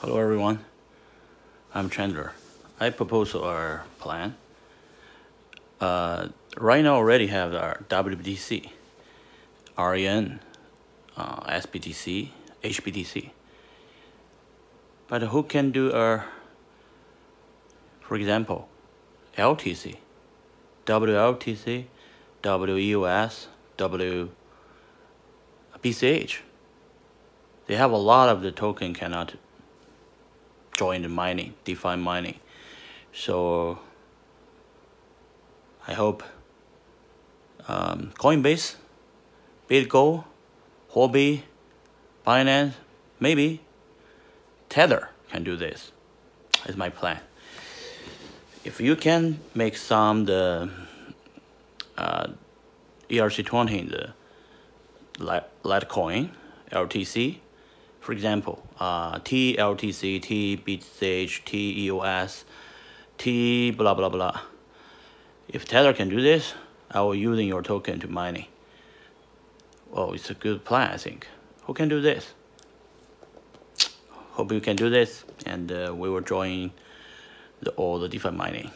Hello everyone, I'm Chandler. I propose our plan. Uh, right now already have our WBTC, REN, uh, SBTC, HBTC. But who can do our, for example, LTC, WLTC, WEOS, WBCH? They have a lot of the token cannot join the mining, DeFi mining. So I hope um, Coinbase, BitGo, Huobi, Binance, maybe Tether can do this. Is my plan. If you can make some the uh, ERC20 the Litecoin LTC for example, uh, TLTC, TBCH, TEOS, T blah blah blah. If Tether can do this, I will using your token to mining. Well, it's a good plan, I think. Who can do this? Hope you can do this, and uh, we will join the, all the different mining.